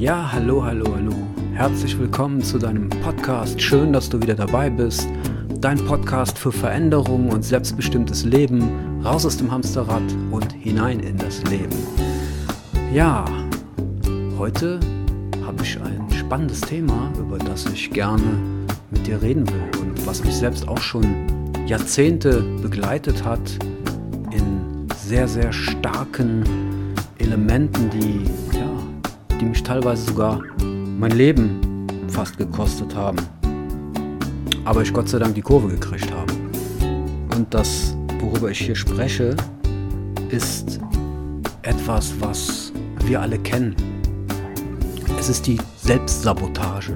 Ja, hallo, hallo, hallo. Herzlich willkommen zu deinem Podcast. Schön, dass du wieder dabei bist. Dein Podcast für Veränderung und selbstbestimmtes Leben, raus aus dem Hamsterrad und hinein in das Leben. Ja, heute habe ich ein spannendes Thema, über das ich gerne mit dir reden will und was mich selbst auch schon Jahrzehnte begleitet hat in sehr, sehr starken Elementen, die die mich teilweise sogar mein Leben fast gekostet haben. Aber ich Gott sei Dank die Kurve gekriegt habe. Und das, worüber ich hier spreche, ist etwas, was wir alle kennen. Es ist die Selbstsabotage.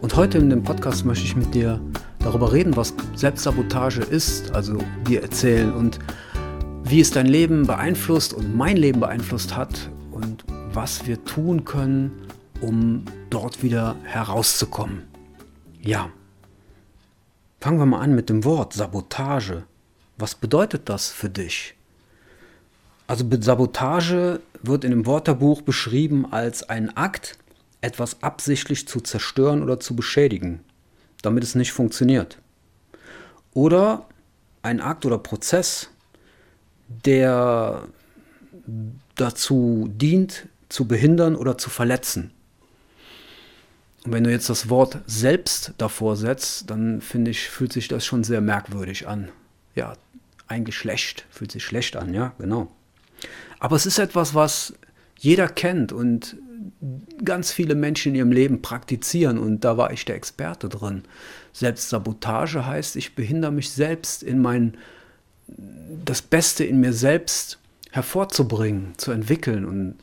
Und heute in dem Podcast möchte ich mit dir darüber reden, was Selbstsabotage ist, also dir erzählen und wie es dein Leben beeinflusst und mein Leben beeinflusst hat was wir tun können, um dort wieder herauszukommen. Ja. Fangen wir mal an mit dem Wort Sabotage. Was bedeutet das für dich? Also Sabotage wird in dem Wörterbuch beschrieben als ein Akt, etwas absichtlich zu zerstören oder zu beschädigen, damit es nicht funktioniert. Oder ein Akt oder Prozess, der dazu dient, zu behindern oder zu verletzen. Und wenn du jetzt das Wort selbst davor setzt, dann finde ich, fühlt sich das schon sehr merkwürdig an. Ja, eigentlich schlecht, fühlt sich schlecht an, ja, genau. Aber es ist etwas, was jeder kennt und ganz viele Menschen in ihrem Leben praktizieren und da war ich der Experte drin. Selbstsabotage heißt, ich behindere mich selbst in mein, das Beste in mir selbst hervorzubringen, zu entwickeln und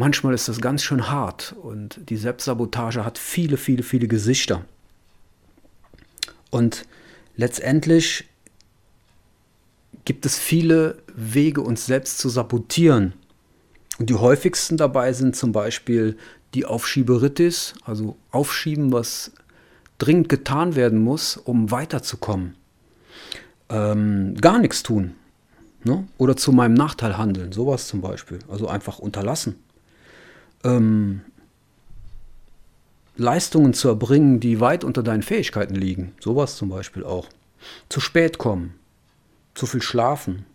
manchmal ist das ganz schön hart und die Selbstsabotage hat viele, viele, viele Gesichter. Und letztendlich gibt es viele Wege, uns selbst zu sabotieren. Und die häufigsten dabei sind zum Beispiel die Aufschieberitis, also aufschieben, was dringend getan werden muss, um weiterzukommen. Ähm, gar nichts tun. Ne? Oder zu meinem Nachteil handeln, sowas zum Beispiel. Also einfach unterlassen ähm, Leistungen zu erbringen, die weit unter deinen Fähigkeiten liegen. Sowas zum Beispiel auch. Zu spät kommen, zu viel schlafen,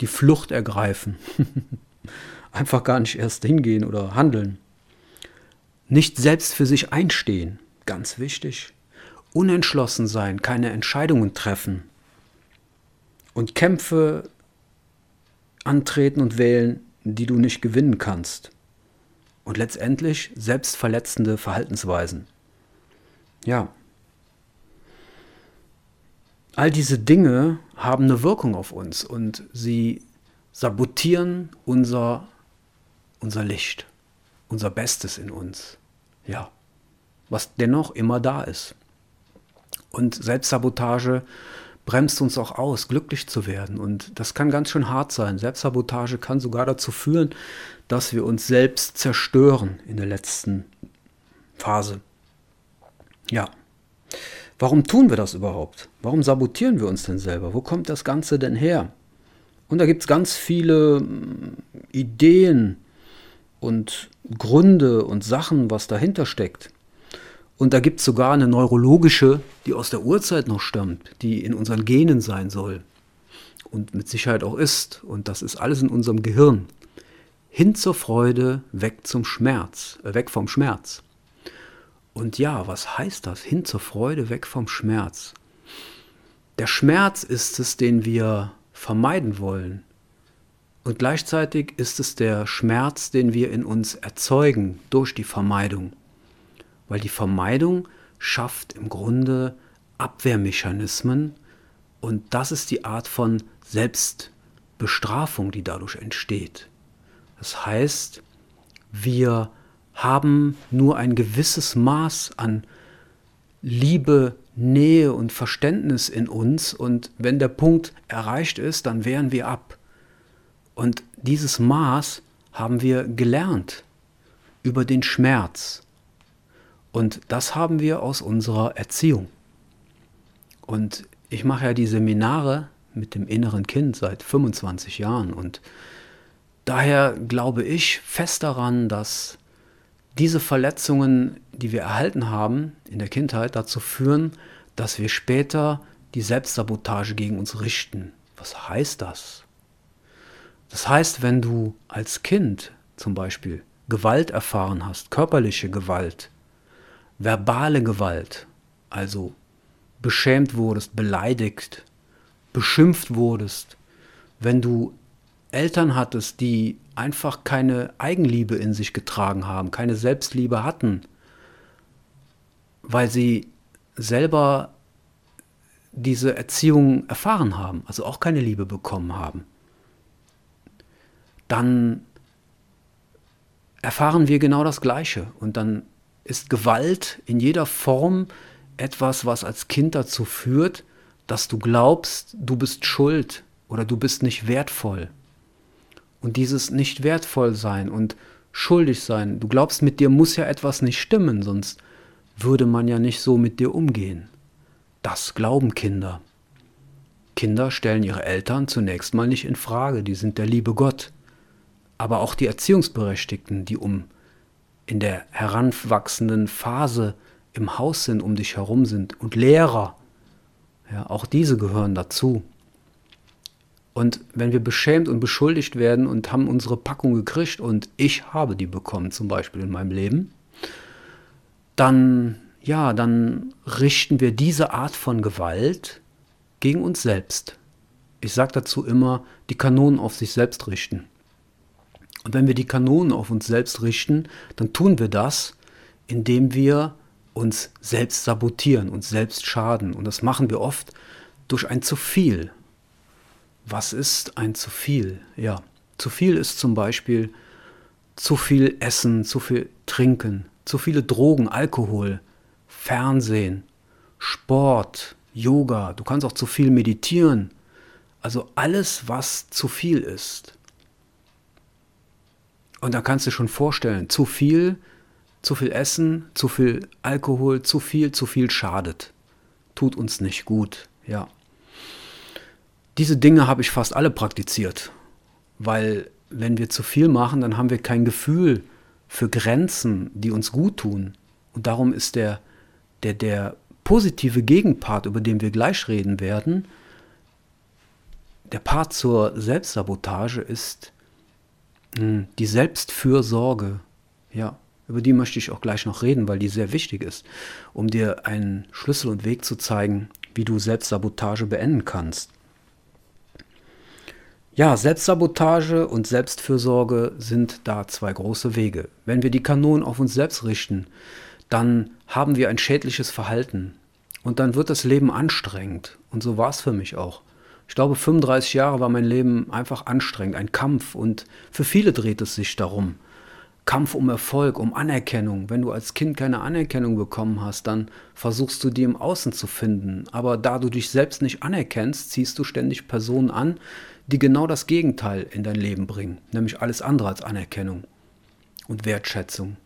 die Flucht ergreifen, einfach gar nicht erst hingehen oder handeln. Nicht selbst für sich einstehen, ganz wichtig. Unentschlossen sein, keine Entscheidungen treffen. Und Kämpfe antreten und wählen, die du nicht gewinnen kannst und letztendlich selbstverletzende Verhaltensweisen. Ja. All diese Dinge haben eine Wirkung auf uns und sie sabotieren unser, unser Licht, unser Bestes in uns. Ja. Was dennoch immer da ist. Und Selbstsabotage bremst uns auch aus, glücklich zu werden. Und das kann ganz schön hart sein. Selbstsabotage kann sogar dazu führen, dass wir uns selbst zerstören in der letzten Phase. Ja. Warum tun wir das überhaupt? Warum sabotieren wir uns denn selber? Wo kommt das Ganze denn her? Und da gibt es ganz viele hm, Ideen und Gründe und Sachen, was dahinter steckt. Und da gibt es sogar eine neurologische, die aus der Urzeit noch stammt, die in unseren Genen sein soll. Und mit Sicherheit auch ist. Und das ist alles in unserem Gehirn. Hin zur Freude, weg zum Schmerz, äh, weg vom Schmerz. Und ja, was heißt das? Hin zur Freude, weg vom Schmerz. Der Schmerz ist es, den wir vermeiden wollen. Und gleichzeitig ist es der Schmerz, den wir in uns erzeugen durch die Vermeidung weil die Vermeidung schafft im Grunde Abwehrmechanismen und das ist die Art von Selbstbestrafung, die dadurch entsteht. Das heißt, wir haben nur ein gewisses Maß an Liebe, Nähe und Verständnis in uns und wenn der Punkt erreicht ist, dann wehren wir ab. Und dieses Maß haben wir gelernt über den Schmerz. Und das haben wir aus unserer Erziehung. Und ich mache ja die Seminare mit dem inneren Kind seit 25 Jahren und daher glaube ich fest daran, dass diese Verletzungen, die wir erhalten haben in der Kindheit, dazu führen, dass wir später die Selbstsabotage gegen uns richten. Was heißt das? Das heißt, wenn du als Kind zum Beispiel Gewalt erfahren hast, körperliche Gewalt, verbale Gewalt, also beschämt wurdest, beleidigt, beschimpft wurdest, wenn du Eltern hattest, die einfach keine Eigenliebe in sich getragen haben, keine Selbstliebe hatten, weil sie selber diese Erziehung erfahren haben, also auch keine Liebe bekommen haben, dann erfahren wir genau das Gleiche. Und dann ist Gewalt in jeder Form etwas, was als Kind dazu führt, dass du glaubst, du bist schuld oder du bist nicht wertvoll. Und dieses nicht wertvoll sein und schuldig sein, du glaubst, mit dir muss ja etwas nicht stimmen, sonst würde man ja nicht so mit dir umgehen. Das glauben Kinder. Kinder stellen ihre Eltern zunächst mal nicht in Frage, die sind der liebe Gott. Aber auch die Erziehungsberechtigten, die um in der heranwachsenden Phase im Haus sind, um dich herum sind und Lehrer, ja, auch diese gehören dazu. Und wenn wir beschämt und beschuldigt werden und haben unsere Packung gekriegt und ich habe die bekommen, zum Beispiel in meinem Leben, dann, ja, dann richten wir diese Art von Gewalt gegen uns selbst. Ich sage dazu immer, die Kanonen auf sich selbst richten. Und wenn wir die Kanonen auf uns selbst richten, dann tun wir das, indem wir uns selbst sabotieren, uns selbst schaden. Und das machen wir oft durch ein zu viel. Was ist ein zu viel? Ja, zu viel ist zum Beispiel zu viel Essen, zu viel Trinken, zu viele Drogen, Alkohol, Fernsehen, Sport, Yoga. Du kannst auch zu viel meditieren. Also alles, was zu viel ist. Und da kannst du schon vorstellen, zu viel, zu viel Essen, zu viel Alkohol, zu viel, zu viel schadet. Tut uns nicht gut, ja. Diese Dinge habe ich fast alle praktiziert, weil wenn wir zu viel machen, dann haben wir kein Gefühl für Grenzen, die uns gut tun. Und darum ist der, der, der positive Gegenpart, über den wir gleich reden werden, der Part zur Selbstsabotage ist die Selbstfürsorge. Ja, über die möchte ich auch gleich noch reden, weil die sehr wichtig ist, um dir einen Schlüssel und Weg zu zeigen, wie du Selbstsabotage beenden kannst. Ja, Selbstsabotage und Selbstfürsorge sind da zwei große Wege. Wenn wir die Kanonen auf uns selbst richten, dann haben wir ein schädliches Verhalten. Und dann wird das Leben anstrengend. Und so war es für mich auch. Ich glaube, 35 Jahre war mein Leben einfach anstrengend, ein Kampf. Und für viele dreht es sich darum. Kampf um Erfolg, um Anerkennung. Wenn du als Kind keine Anerkennung bekommen hast, dann versuchst du die im Außen zu finden. Aber da du dich selbst nicht anerkennst, ziehst du ständig Personen an, die genau das Gegenteil in dein Leben bringen, nämlich alles andere als Anerkennung und Wertschätzung.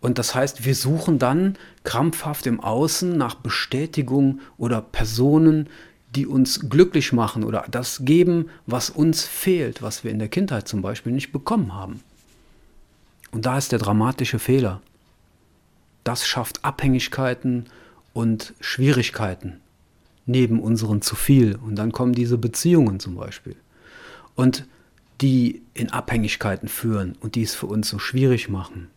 Und das heißt, wir suchen dann krampfhaft im Außen nach Bestätigung oder Personen, die uns glücklich machen oder das geben, was uns fehlt, was wir in der Kindheit zum Beispiel nicht bekommen haben. Und da ist der dramatische Fehler. Das schafft Abhängigkeiten und Schwierigkeiten neben unseren zu viel. Und dann kommen diese Beziehungen zum Beispiel und die in Abhängigkeiten führen und die es für uns so schwierig machen.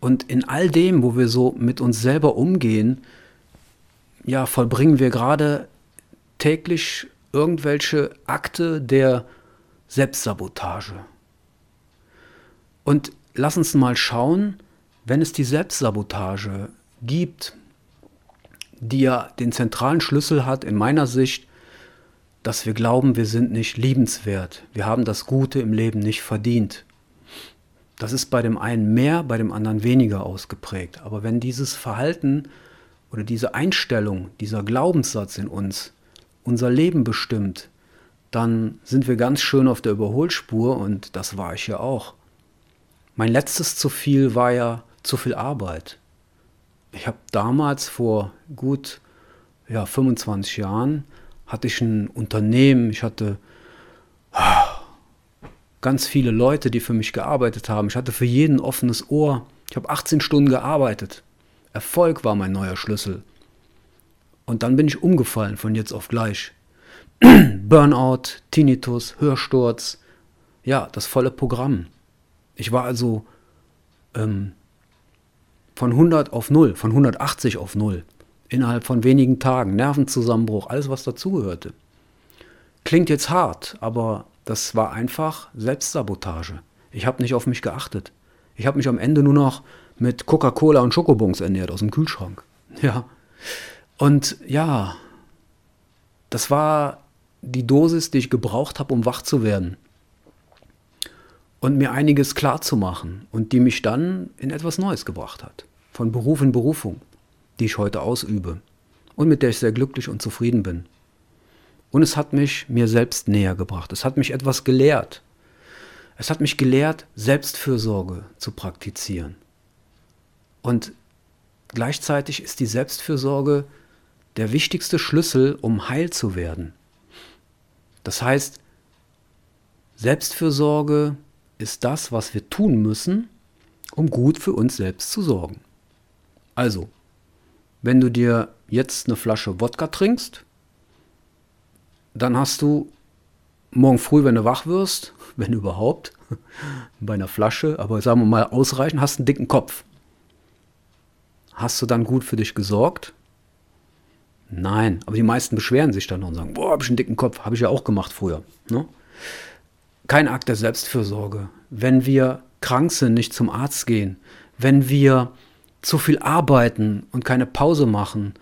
Und in all dem, wo wir so mit uns selber umgehen, ja, vollbringen wir gerade täglich irgendwelche Akte der Selbstsabotage. Und lass uns mal schauen, wenn es die Selbstsabotage gibt, die ja den zentralen Schlüssel hat in meiner Sicht dass wir glauben, wir sind nicht liebenswert, wir haben das Gute im Leben nicht verdient. Das ist bei dem einen mehr, bei dem anderen weniger ausgeprägt. Aber wenn dieses Verhalten oder diese Einstellung, dieser Glaubenssatz in uns unser Leben bestimmt, dann sind wir ganz schön auf der Überholspur und das war ich ja auch. Mein letztes zu viel war ja zu viel Arbeit. Ich habe damals vor gut ja, 25 Jahren hatte ich ein Unternehmen, ich hatte ganz viele Leute, die für mich gearbeitet haben. Ich hatte für jeden offenes Ohr. Ich habe 18 Stunden gearbeitet. Erfolg war mein neuer Schlüssel. Und dann bin ich umgefallen von jetzt auf gleich. Burnout, Tinnitus, Hörsturz, ja, das volle Programm. Ich war also ähm, von 100 auf 0, von 180 auf 0, innerhalb von wenigen Tagen, Nervenzusammenbruch, alles, was dazugehörte. Klingt jetzt hart, aber das war einfach Selbstsabotage. Ich habe nicht auf mich geachtet. Ich habe mich am Ende nur noch mit Coca-Cola und Schokobons ernährt aus dem Kühlschrank. Ja. Und ja, das war die Dosis, die ich gebraucht habe, um wach zu werden. Und mir einiges klar zu machen und die mich dann in etwas Neues gebracht hat. Von Beruf in Berufung, die ich heute ausübe und mit der ich sehr glücklich und zufrieden bin. Und es hat mich mir selbst näher gebracht. Es hat mich etwas gelehrt. Es hat mich gelehrt, Selbstfürsorge zu praktizieren. Und gleichzeitig ist die Selbstfürsorge der wichtigste Schlüssel, um heil zu werden. Das heißt, Selbstfürsorge ist das, was wir tun müssen, um gut für uns selbst zu sorgen. Also, wenn du dir jetzt eine Flasche Wodka trinkst, dann hast du morgen früh, wenn du wach wirst, wenn überhaupt, bei einer Flasche, aber sagen wir mal ausreichend, hast einen dicken Kopf. Hast du dann gut für dich gesorgt? Nein, aber die meisten beschweren sich dann und sagen, boah, hab ich einen dicken Kopf, habe ich ja auch gemacht früher. Ne? Kein Akt der Selbstfürsorge. Wenn wir krank sind, nicht zum Arzt gehen, wenn wir zu viel arbeiten und keine Pause machen,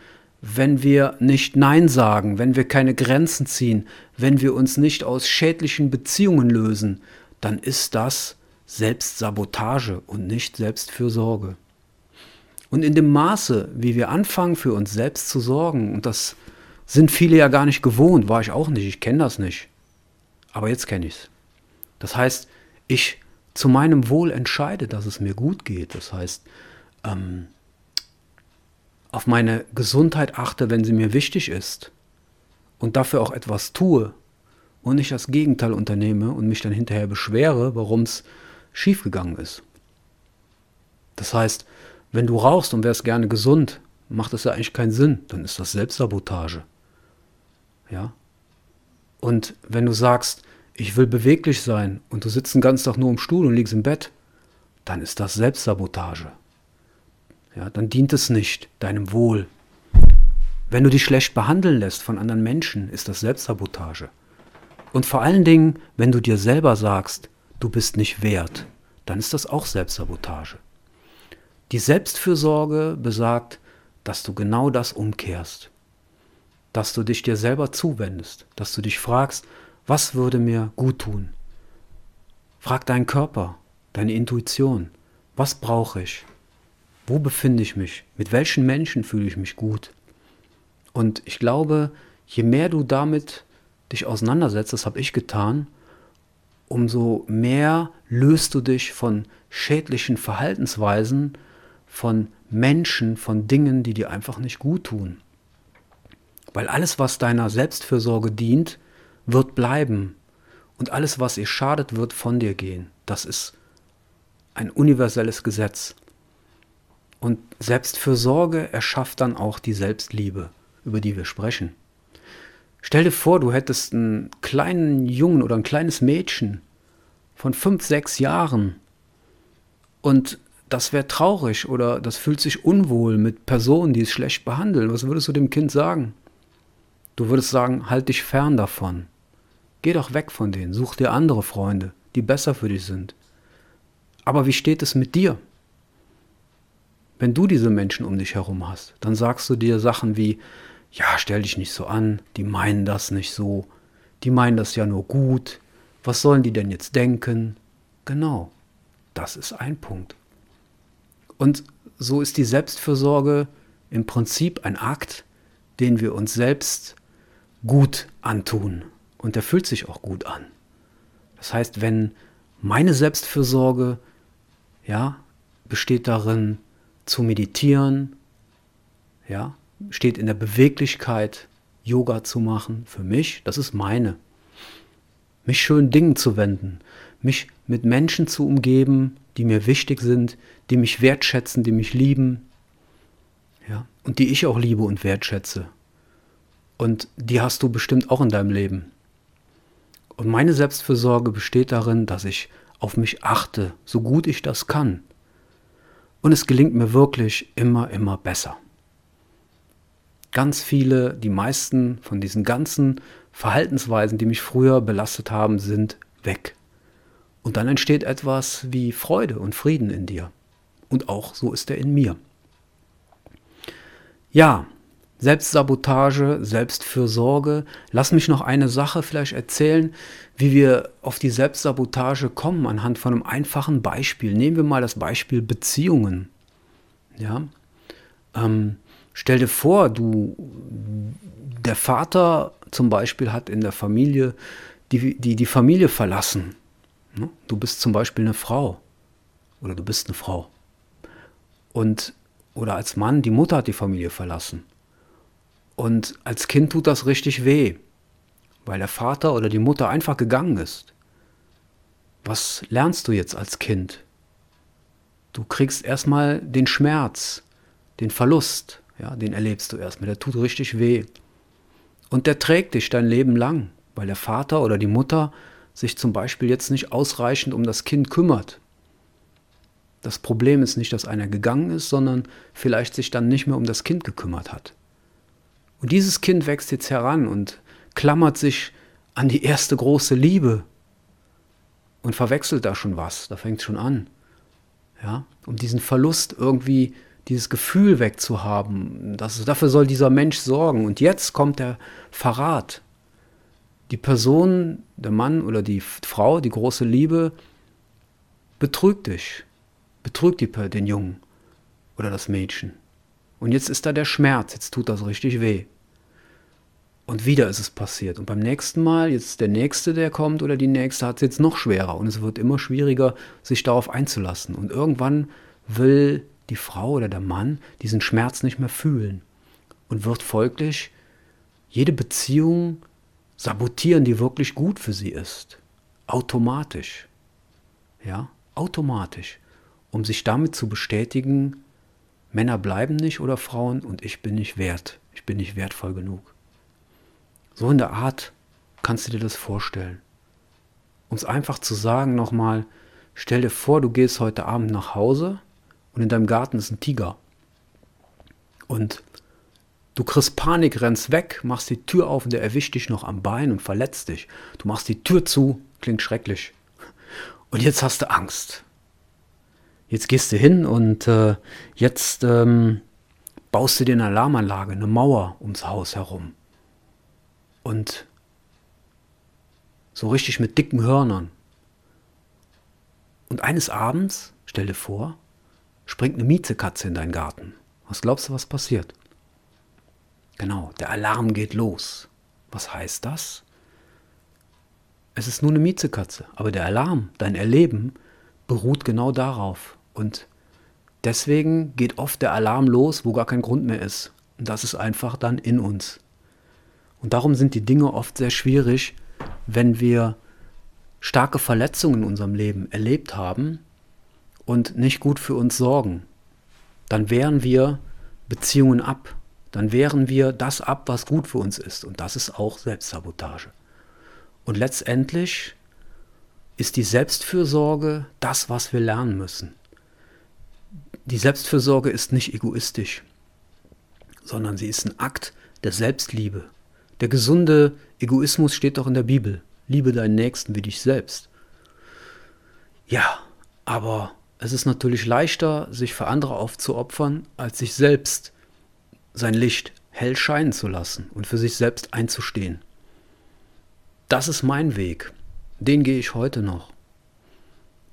wenn wir nicht Nein sagen, wenn wir keine Grenzen ziehen, wenn wir uns nicht aus schädlichen Beziehungen lösen, dann ist das Selbstsabotage und nicht Selbstfürsorge. Und in dem Maße, wie wir anfangen, für uns selbst zu sorgen, und das sind viele ja gar nicht gewohnt, war ich auch nicht, ich kenne das nicht. Aber jetzt kenne ich es. Das heißt, ich zu meinem Wohl entscheide, dass es mir gut geht. Das heißt, ähm, auf meine Gesundheit achte, wenn sie mir wichtig ist und dafür auch etwas tue und nicht das Gegenteil unternehme und mich dann hinterher beschwere, warum es schiefgegangen ist. Das heißt, wenn du rauchst und wärst gerne gesund, macht das ja eigentlich keinen Sinn, dann ist das Selbstsabotage. Ja? Und wenn du sagst, ich will beweglich sein und du sitzt den ganzen Tag nur im Stuhl und liegst im Bett, dann ist das Selbstsabotage ja, dann dient es nicht deinem Wohl. Wenn du dich schlecht behandeln lässt von anderen Menschen, ist das Selbstsabotage. Und vor allen Dingen, wenn du dir selber sagst, du bist nicht wert, dann ist das auch Selbstsabotage. Die Selbstfürsorge besagt, dass du genau das umkehrst, dass du dich dir selber zuwendest, dass du dich fragst, was würde mir gut tun? Frag deinen Körper, deine Intuition, was brauche ich? Wo befinde ich mich? Mit welchen Menschen fühle ich mich gut? Und ich glaube, je mehr du damit dich auseinandersetzt, das habe ich getan, umso mehr löst du dich von schädlichen Verhaltensweisen, von Menschen, von Dingen, die dir einfach nicht gut tun. Weil alles, was deiner Selbstfürsorge dient, wird bleiben. Und alles, was ihr schadet, wird von dir gehen. Das ist ein universelles Gesetz. Und Selbstfürsorge erschafft dann auch die Selbstliebe, über die wir sprechen. Stell dir vor, du hättest einen kleinen Jungen oder ein kleines Mädchen von fünf, sechs Jahren und das wäre traurig oder das fühlt sich unwohl mit Personen, die es schlecht behandeln. Was würdest du dem Kind sagen? Du würdest sagen, halt dich fern davon. Geh doch weg von denen, such dir andere Freunde, die besser für dich sind. Aber wie steht es mit dir? Wenn du diese Menschen um dich herum hast, dann sagst du dir Sachen wie, ja, stell dich nicht so an, die meinen das nicht so, die meinen das ja nur gut, was sollen die denn jetzt denken? Genau, das ist ein Punkt. Und so ist die Selbstfürsorge im Prinzip ein Akt, den wir uns selbst gut antun. Und der fühlt sich auch gut an. Das heißt, wenn meine Selbstfürsorge ja, besteht darin, zu meditieren, ja, steht in der Beweglichkeit, Yoga zu machen, für mich, das ist meine. Mich schönen Dingen zu wenden, mich mit Menschen zu umgeben, die mir wichtig sind, die mich wertschätzen, die mich lieben, ja, und die ich auch liebe und wertschätze. Und die hast du bestimmt auch in deinem Leben. Und meine Selbstfürsorge besteht darin, dass ich auf mich achte, so gut ich das kann. Und es gelingt mir wirklich immer, immer besser. Ganz viele, die meisten von diesen ganzen Verhaltensweisen, die mich früher belastet haben, sind weg. Und dann entsteht etwas wie Freude und Frieden in dir. Und auch so ist er in mir. Ja, Selbstsabotage, Selbstfürsorge. Lass mich noch eine Sache vielleicht erzählen, wie wir auf die Selbstsabotage kommen anhand von einem einfachen Beispiel. Nehmen wir mal das Beispiel Beziehungen. Ja, ähm, stell dir vor, du, der Vater zum Beispiel hat in der Familie die, die, die Familie verlassen. Ne? Du bist zum Beispiel eine Frau oder du bist eine Frau. Und oder als Mann, die Mutter hat die Familie verlassen. Und als Kind tut das richtig weh, weil der Vater oder die Mutter einfach gegangen ist. Was lernst du jetzt als Kind? Du kriegst erstmal den Schmerz, den Verlust, ja, den erlebst du erstmal, der tut richtig weh. Und der trägt dich dein Leben lang, weil der Vater oder die Mutter sich zum Beispiel jetzt nicht ausreichend um das Kind kümmert. Das Problem ist nicht, dass einer gegangen ist, sondern vielleicht sich dann nicht mehr um das Kind gekümmert hat. Und dieses Kind wächst jetzt heran und klammert sich an die erste große Liebe und verwechselt da schon was. Da fängt es schon an. Ja, um diesen Verlust irgendwie, dieses Gefühl wegzuhaben. Das, dafür soll dieser Mensch sorgen. Und jetzt kommt der Verrat. Die Person, der Mann oder die Frau, die große Liebe, betrügt dich betrügt die, den Jungen oder das Mädchen. Und jetzt ist da der Schmerz, jetzt tut das richtig weh. Und wieder ist es passiert. Und beim nächsten Mal, jetzt der Nächste, der kommt oder die Nächste, hat es jetzt noch schwerer. Und es wird immer schwieriger, sich darauf einzulassen. Und irgendwann will die Frau oder der Mann diesen Schmerz nicht mehr fühlen. Und wird folglich jede Beziehung sabotieren, die wirklich gut für sie ist. Automatisch. Ja, automatisch um sich damit zu bestätigen, Männer bleiben nicht oder Frauen und ich bin nicht wert, ich bin nicht wertvoll genug. So in der Art kannst du dir das vorstellen. Um es einfach zu sagen nochmal, stell dir vor, du gehst heute Abend nach Hause und in deinem Garten ist ein Tiger. Und du kriegst Panik, rennst weg, machst die Tür auf und der erwischt dich noch am Bein und verletzt dich. Du machst die Tür zu, klingt schrecklich. Und jetzt hast du Angst jetzt gehst du hin und äh, jetzt ähm, baust du dir eine Alarmanlage, eine Mauer ums Haus herum. Und so richtig mit dicken Hörnern. Und eines Abends, stell dir vor, springt eine Miezekatze in deinen Garten. Was glaubst du, was passiert? Genau, der Alarm geht los. Was heißt das? Es ist nur eine Miezekatze, aber der Alarm, dein Erleben, beruht genau darauf. Und deswegen geht oft der Alarm los, wo gar kein Grund mehr ist. Und das ist einfach dann in uns. Und darum sind die Dinge oft sehr schwierig, wenn wir starke Verletzungen in unserem Leben erlebt haben und nicht gut für uns sorgen. Dann wehren wir Beziehungen ab. Dann wehren wir das ab, was gut für uns ist. Und das ist auch Selbstsabotage. Und letztendlich ist die Selbstfürsorge das, was wir lernen müssen die Selbstfürsorge ist nicht egoistisch, sondern sie ist ein Akt der Selbstliebe. Der gesunde Egoismus steht doch in der Bibel. Liebe deinen Nächsten wie dich selbst. Ja, aber es ist natürlich leichter, sich für andere aufzuopfern, als sich selbst sein Licht hell scheinen zu lassen und für sich selbst einzustehen. Das ist mein Weg. Den gehe ich heute noch.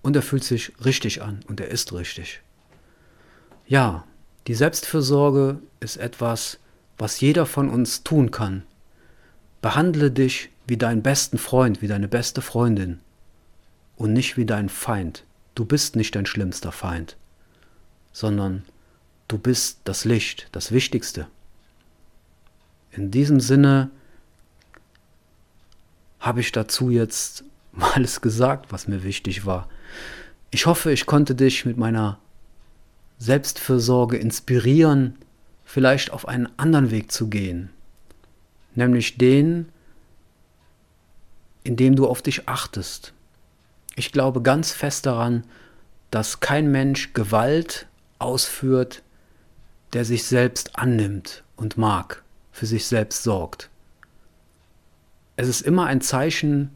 Und er fühlt sich richtig an und er ist richtig. Ja, die Selbstfürsorge ist etwas, was jeder von uns tun kann. Behandle dich wie deinen besten Freund, wie deine beste Freundin und nicht wie dein Feind. Du bist nicht dein schlimmster Feind, sondern du bist das Licht, das Wichtigste. In diesem Sinne habe ich dazu jetzt alles gesagt, was mir wichtig war. Ich hoffe, ich konnte dich mit meiner Selbstfürsorge inspirieren, vielleicht auf einen anderen Weg zu gehen, nämlich den, in dem du auf dich achtest. Ich glaube ganz fest daran, dass kein Mensch Gewalt ausführt, der sich selbst annimmt und mag, für sich selbst sorgt. Es ist immer ein Zeichen,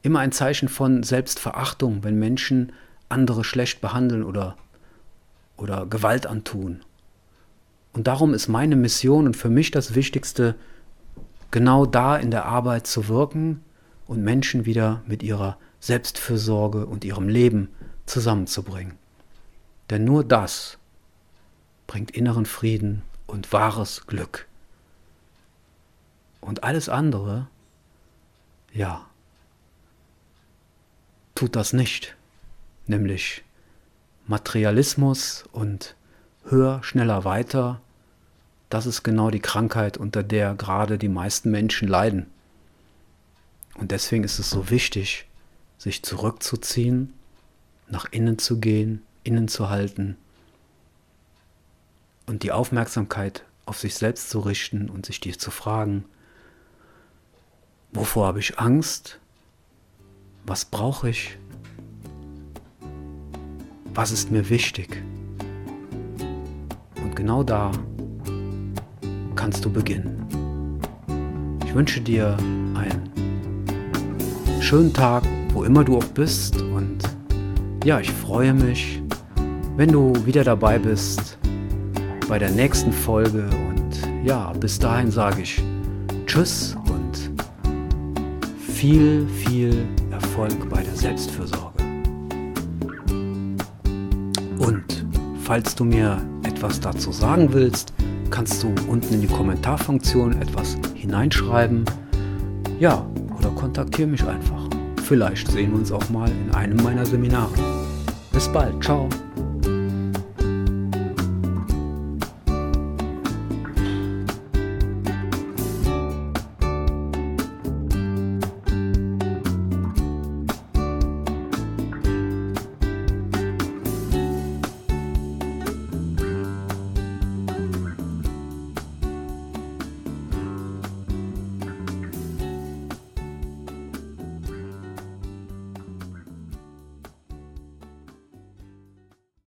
immer ein Zeichen von Selbstverachtung, wenn Menschen andere schlecht behandeln oder, oder Gewalt antun. Und darum ist meine Mission und für mich das Wichtigste, genau da in der Arbeit zu wirken und Menschen wieder mit ihrer Selbstfürsorge und ihrem Leben zusammenzubringen. Denn nur das bringt inneren Frieden und wahres Glück. Und alles andere, ja, tut das nicht, nämlich Materialismus und höher, schneller, weiter, das ist genau die Krankheit, unter der gerade die meisten Menschen leiden. Und deswegen ist es so wichtig, sich zurückzuziehen, nach innen zu gehen, innen zu halten und die Aufmerksamkeit auf sich selbst zu richten und sich dir zu fragen, wovor habe ich Angst? Was brauche ich? Was ist mir wichtig? Und genau da kannst du beginnen. Ich wünsche dir einen schönen Tag, wo immer du auch bist. Und ja, ich freue mich, wenn du wieder dabei bist bei der nächsten Folge. Und ja, bis dahin sage ich Tschüss und viel, viel Erfolg bei der Selbstfürsorge. Und falls du mir etwas dazu sagen willst, kannst du unten in die Kommentarfunktion etwas hineinschreiben. Ja, oder kontaktiere mich einfach. Vielleicht sehen wir uns auch mal in einem meiner Seminare. Bis bald, ciao.